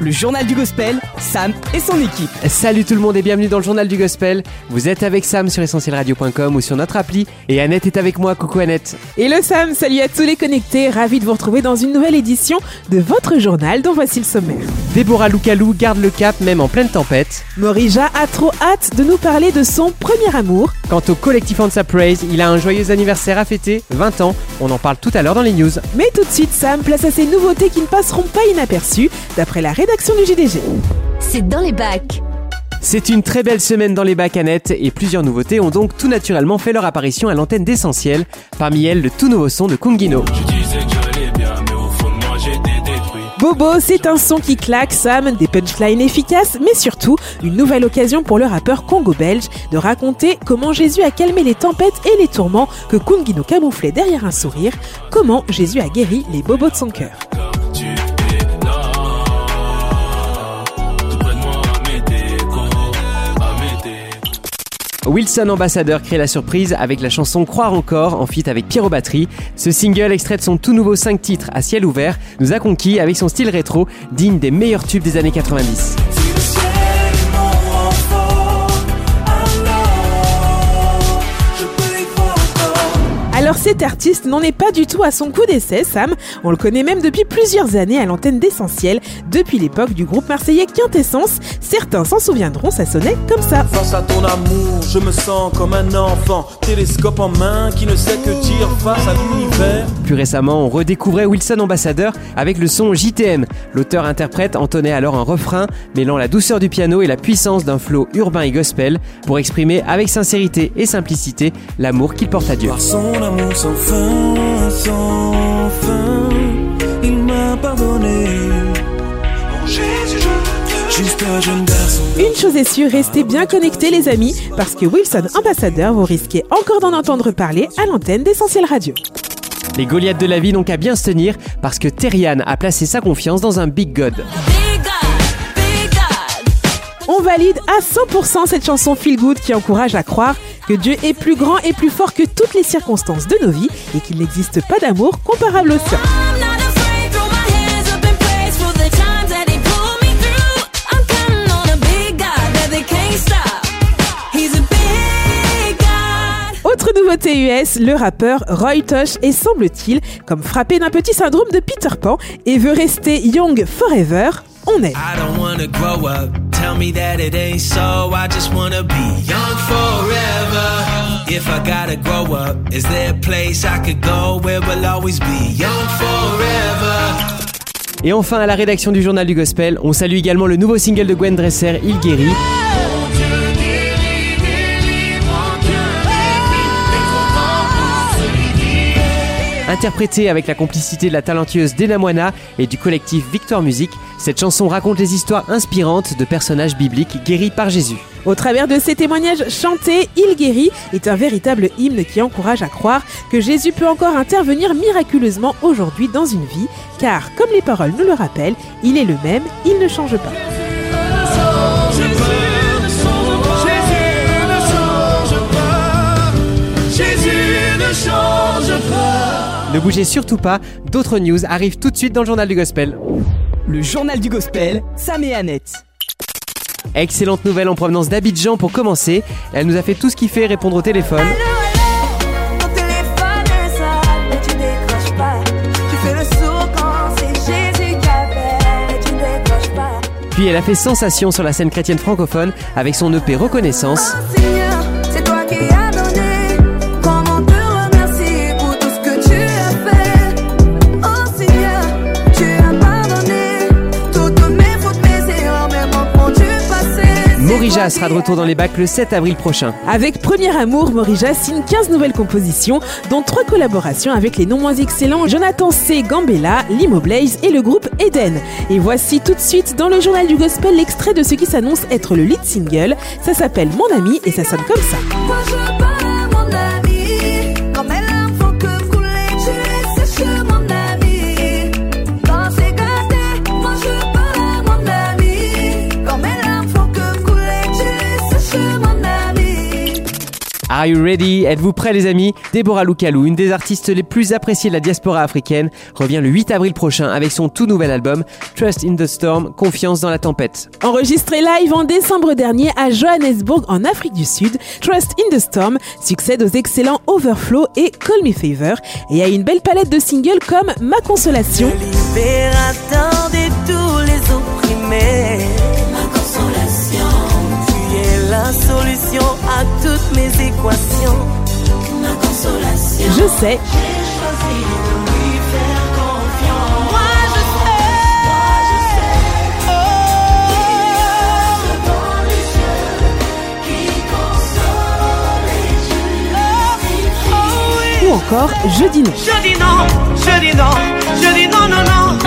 Le journal du gospel, Sam et son équipe. Salut tout le monde et bienvenue dans le journal du gospel. Vous êtes avec Sam sur essentielradio.com ou sur notre appli et Annette est avec moi. Coucou Annette. Hello Sam, salut à tous les connectés, ravi de vous retrouver dans une nouvelle édition de votre journal dont voici le sommaire. Déborah Loukalou garde le cap même en pleine tempête. Morija a trop hâte de nous parler de son premier amour. Quant au collectif Ansa Praise, il a un joyeux anniversaire à fêter, 20 ans. On en parle tout à l'heure dans les news. Mais tout de suite Sam, place à ces nouveautés qui ne passeront pas inaperçues d'après la rédaction du JDG. C'est dans les bacs. C'est une très belle semaine dans les bacs Annette et plusieurs nouveautés ont donc tout naturellement fait leur apparition à l'antenne d'essentiel. Parmi elles, le tout nouveau son de Kungino. Je disais Bobo, c'est un son qui claque Sam, des punchlines efficaces, mais surtout une nouvelle occasion pour le rappeur congo-belge de raconter comment Jésus a calmé les tempêtes et les tourments que Kungino camouflait derrière un sourire, comment Jésus a guéri les bobos de son cœur. Wilson Ambassadeur crée la surprise avec la chanson Croire encore en feat avec Pierrot Batterie. Ce single, extrait de son tout nouveau 5 titres à ciel ouvert, nous a conquis avec son style rétro, digne des meilleurs tubes des années 90. Cet artiste n'en est pas du tout à son coup d'essai, Sam. On le connaît même depuis plusieurs années à l'antenne d'Essentiel, depuis l'époque du groupe marseillais Quintessence. Certains s'en souviendront, ça sonnait comme ça. Face à ton amour, je me sens comme un enfant, télescope en main, qui ne sait que dire face à l'univers. Plus récemment, on redécouvrait Wilson Ambassadeur avec le son JTM. L'auteur-interprète entonnait alors un refrain mêlant la douceur du piano et la puissance d'un flow urbain et gospel pour exprimer avec sincérité et simplicité l'amour qu'il porte à Dieu. Par son amour sans fin, sans fin, il m'a pardonné. Mon Jésus, je veux Juste un jeune garçon. Une chose est sûre, restez bien connectés les amis, parce que Wilson Ambassadeur, vous risquez encore d'en entendre parler à l'antenne d'Essentiel Radio. Les Goliaths de la vie n'ont qu'à bien se tenir parce que Terrian a placé sa confiance dans un Big God. On valide à 100% cette chanson Feel Good qui encourage à croire que Dieu est plus grand et plus fort que toutes les circonstances de nos vies et qu'il n'existe pas d'amour comparable au sien. Autre nouveauté US, le rappeur Roy Tosh est semble-t-il comme frappé d'un petit syndrome de Peter Pan et veut rester young forever. On est. I don't wanna grow up. Et enfin, à la rédaction du journal du Gospel, on salue également le nouveau single de Gwen Dresser, Il guérit. Interprétée avec la complicité de la talentueuse Dena Moana et du collectif Victoire Musique, cette chanson raconte les histoires inspirantes de personnages bibliques guéris par Jésus. Au travers de ces témoignages chantés, Il guérit est un véritable hymne qui encourage à croire que Jésus peut encore intervenir miraculeusement aujourd'hui dans une vie, car comme les paroles nous le rappellent, il est le même, il ne change pas. Ne bougez surtout pas, d'autres news arrivent tout de suite dans le journal du Gospel. Le journal du gospel, Sam et Annette. Excellente nouvelle en provenance d'Abidjan pour commencer. Elle nous a fait tout ce qu'il fait répondre au téléphone. Qui. Puis elle a fait sensation sur la scène chrétienne francophone avec son EP Reconnaissance. Morija sera de retour dans les bacs le 7 avril prochain. Avec Premier Amour, Morija signe 15 nouvelles compositions, dont 3 collaborations avec les non moins excellents Jonathan C. Gambella, Limo Blaze et le groupe Eden. Et voici tout de suite dans le journal du gospel l'extrait de ce qui s'annonce être le lead single. Ça s'appelle Mon ami et ça sonne comme ça. Are you ready? Êtes-vous prêts les amis? Deborah Lukalou, une des artistes les plus appréciées de la diaspora africaine, revient le 8 avril prochain avec son tout nouvel album Trust in the Storm, Confiance dans la tempête. Enregistré live en décembre dernier à Johannesburg en Afrique du Sud, Trust in the Storm succède aux excellents Overflow et Call Me Favor et a une belle palette de singles comme Ma Consolation, libérateur de tous les opprimés. Ma consolation, Tu es la solution à équations. ma consolation. Je sais, ou encore Je dis non. Je dis non, je dis non, je dis non, non, non.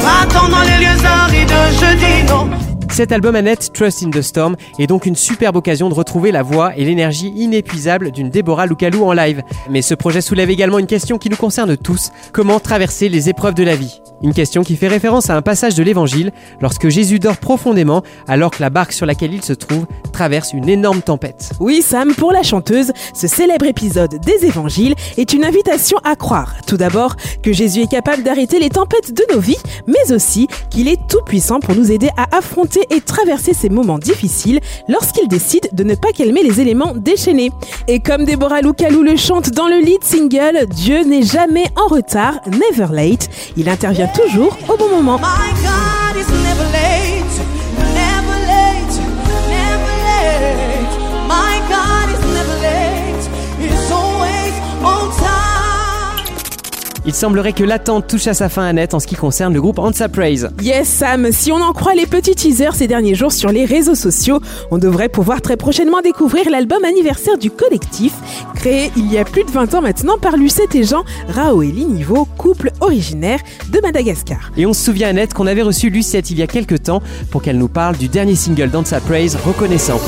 Va-t'en dans les lieux arides, je dis non. Cet album Annette, Trust in the Storm, est donc une superbe occasion de retrouver la voix et l'énergie inépuisable d'une Deborah Lukalou en live. Mais ce projet soulève également une question qui nous concerne tous, comment traverser les épreuves de la vie? Une question qui fait référence à un passage de l'évangile, lorsque Jésus dort profondément alors que la barque sur laquelle il se trouve traverse une énorme tempête. Oui Sam, pour la chanteuse, ce célèbre épisode des évangiles est une invitation à croire, tout d'abord, que Jésus est capable d'arrêter les tempêtes de nos vies, mais aussi qu'il est tout puissant pour nous aider à affronter et traverser ces moments difficiles lorsqu'il décide de ne pas calmer les éléments déchaînés. Et comme Deborah Lukalou le chante dans le lead single, Dieu n'est jamais en retard, never late, il intervient toujours au bon moment. Il semblerait que l'attente touche à sa fin Annette en ce qui concerne le groupe Ansa Praise. Yes Sam, si on en croit les petits teasers ces derniers jours sur les réseaux sociaux, on devrait pouvoir très prochainement découvrir l'album anniversaire du collectif, créé il y a plus de 20 ans maintenant par Lucette et Jean, Rao et Linivo, couple originaire de Madagascar. Et on se souvient Annette qu'on avait reçu Lucette il y a quelques temps pour qu'elle nous parle du dernier single d'Ansa Praise, Reconnaissant.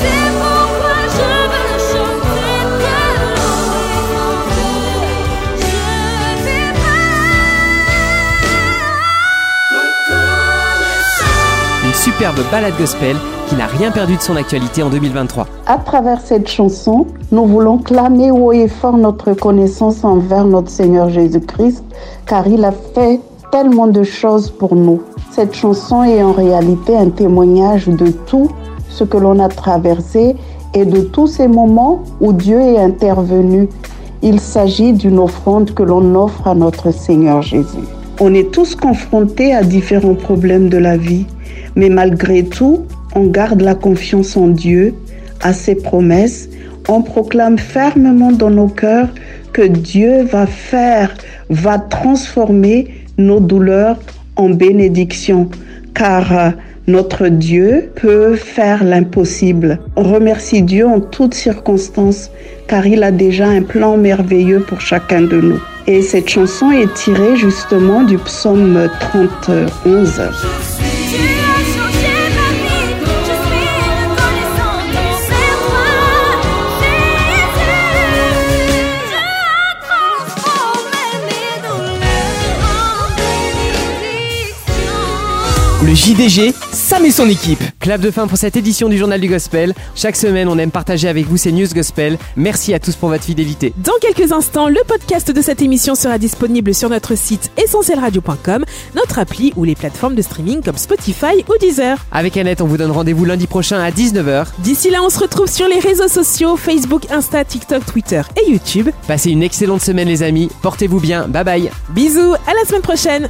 Superbe balade gospel qui n'a rien perdu de son actualité en 2023. À travers cette chanson, nous voulons clamer haut et fort notre reconnaissance envers notre Seigneur Jésus-Christ, car il a fait tellement de choses pour nous. Cette chanson est en réalité un témoignage de tout ce que l'on a traversé et de tous ces moments où Dieu est intervenu. Il s'agit d'une offrande que l'on offre à notre Seigneur Jésus. On est tous confrontés à différents problèmes de la vie, mais malgré tout, on garde la confiance en Dieu, à ses promesses, on proclame fermement dans nos cœurs que Dieu va faire, va transformer nos douleurs en bénédiction, car euh, notre Dieu peut faire l'impossible. On remercie Dieu en toutes circonstances, car il a déjà un plan merveilleux pour chacun de nous. Et cette chanson est tirée justement du psaume 31. Le JDG, Sam et son équipe. Clap de fin pour cette édition du Journal du Gospel. Chaque semaine, on aime partager avec vous ces news gospel. Merci à tous pour votre fidélité. Dans quelques instants, le podcast de cette émission sera disponible sur notre site essentielradio.com, notre appli ou les plateformes de streaming comme Spotify ou Deezer. Avec Annette, on vous donne rendez-vous lundi prochain à 19h. D'ici là, on se retrouve sur les réseaux sociaux Facebook, Insta, TikTok, Twitter et YouTube. Passez une excellente semaine les amis. Portez-vous bien. Bye bye. Bisous, à la semaine prochaine